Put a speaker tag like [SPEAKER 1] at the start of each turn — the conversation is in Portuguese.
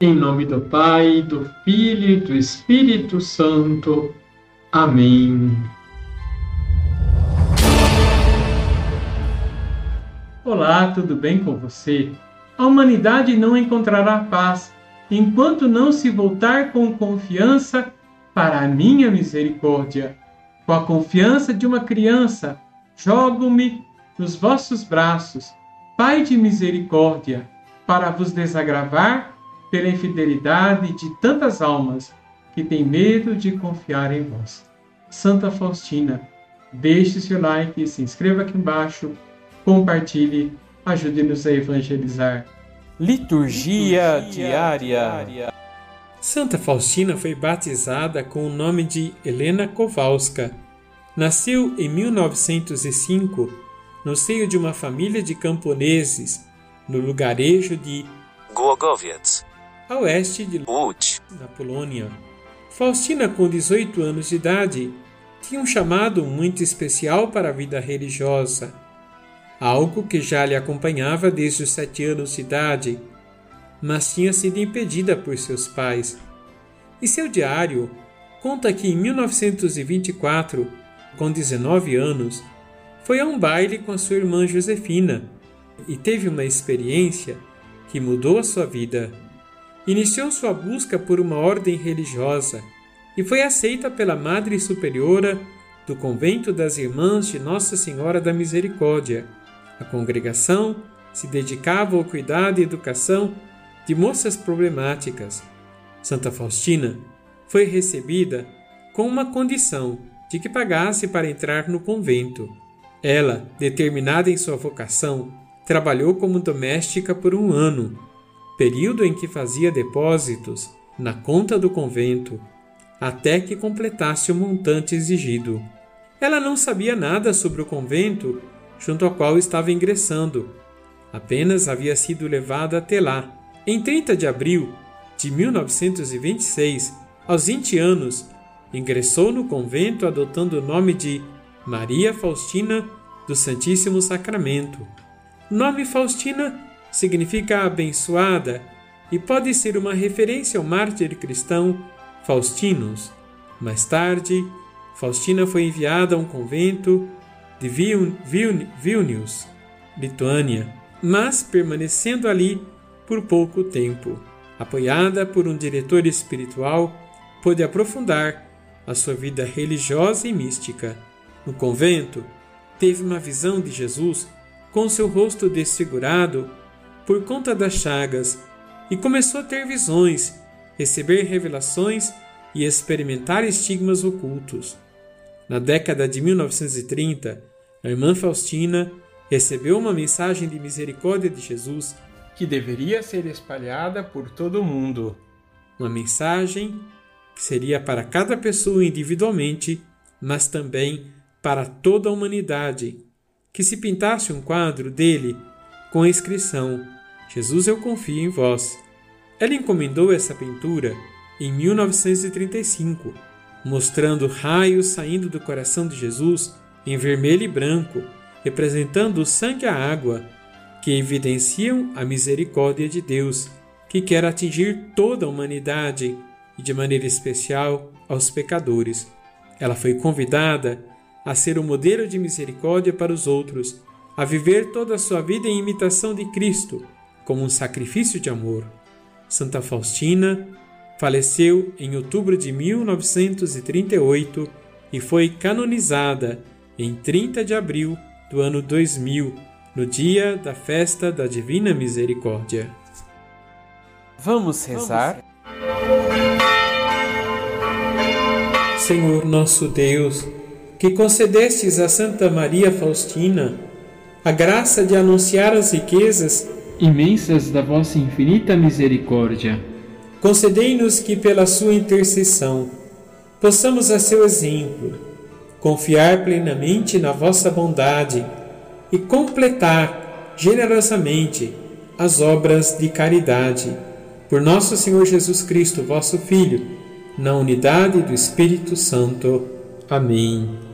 [SPEAKER 1] Em nome do Pai, do Filho e do Espírito Santo. Amém. Olá, tudo bem com você? A humanidade não encontrará paz enquanto não se voltar com confiança para a minha misericórdia. Com a confiança de uma criança, jogo-me nos vossos braços, Pai de misericórdia, para vos desagravar pela infidelidade de tantas almas que têm medo de confiar em vós. Santa Faustina, deixe seu like, se inscreva aqui embaixo, compartilhe, ajude-nos a evangelizar.
[SPEAKER 2] Liturgia, Liturgia diária. diária. Santa Faustina foi batizada com o nome de Helena Kowalska. Nasceu em 1905 no seio de uma família de camponeses no lugarejo de Głogowiec, a oeste de Łódź, na Polônia. Faustina, com 18 anos de idade, tinha um chamado muito especial para a vida religiosa algo que já lhe acompanhava desde os sete anos de idade, mas tinha sido impedida por seus pais. Em seu diário, conta que em 1924, com 19 anos, foi a um baile com a sua irmã Josefina e teve uma experiência que mudou a sua vida. Iniciou sua busca por uma ordem religiosa e foi aceita pela Madre Superiora do Convento das Irmãs de Nossa Senhora da Misericórdia a congregação se dedicava ao cuidado e educação de moças problemáticas. Santa Faustina foi recebida com uma condição de que pagasse para entrar no convento. Ela, determinada em sua vocação, trabalhou como doméstica por um ano, período em que fazia depósitos na conta do convento, até que completasse o montante exigido. Ela não sabia nada sobre o convento junto ao qual estava ingressando. Apenas havia sido levada até lá. Em 30 de abril de 1926, aos 20 anos, ingressou no convento adotando o nome de Maria Faustina do Santíssimo Sacramento. Nome Faustina significa abençoada e pode ser uma referência ao mártir cristão Faustinus. Mais tarde, Faustina foi enviada a um convento de Vilnius, Lituânia, mas permanecendo ali por pouco tempo. Apoiada por um diretor espiritual, pôde aprofundar a sua vida religiosa e mística. No convento, teve uma visão de Jesus com seu rosto desfigurado por conta das chagas e começou a ter visões, receber revelações e experimentar estigmas ocultos. Na década de 1930, a irmã Faustina recebeu uma mensagem de misericórdia de Jesus que deveria ser espalhada por todo o mundo. Uma mensagem que seria para cada pessoa individualmente, mas também para toda a humanidade. Que se pintasse um quadro dele com a inscrição: Jesus, eu confio em vós. Ela encomendou essa pintura em 1935 mostrando raios saindo do coração de Jesus em vermelho e branco, representando o sangue e a água, que evidenciam a misericórdia de Deus, que quer atingir toda a humanidade e, de maneira especial, aos pecadores. Ela foi convidada a ser um modelo de misericórdia para os outros, a viver toda a sua vida em imitação de Cristo, como um sacrifício de amor. Santa Faustina Faleceu em outubro de 1938 e foi canonizada em 30 de abril do ano 2000, no dia da festa da Divina Misericórdia.
[SPEAKER 3] Vamos rezar?
[SPEAKER 2] Senhor nosso Deus, que concedestes a Santa Maria Faustina a graça de anunciar as riquezas
[SPEAKER 1] imensas da vossa infinita misericórdia
[SPEAKER 2] concedei-nos que, pela sua intercessão, possamos, a seu exemplo, confiar plenamente na vossa bondade e completar generosamente as obras de caridade. Por nosso Senhor Jesus Cristo, vosso Filho, na unidade do Espírito Santo. Amém.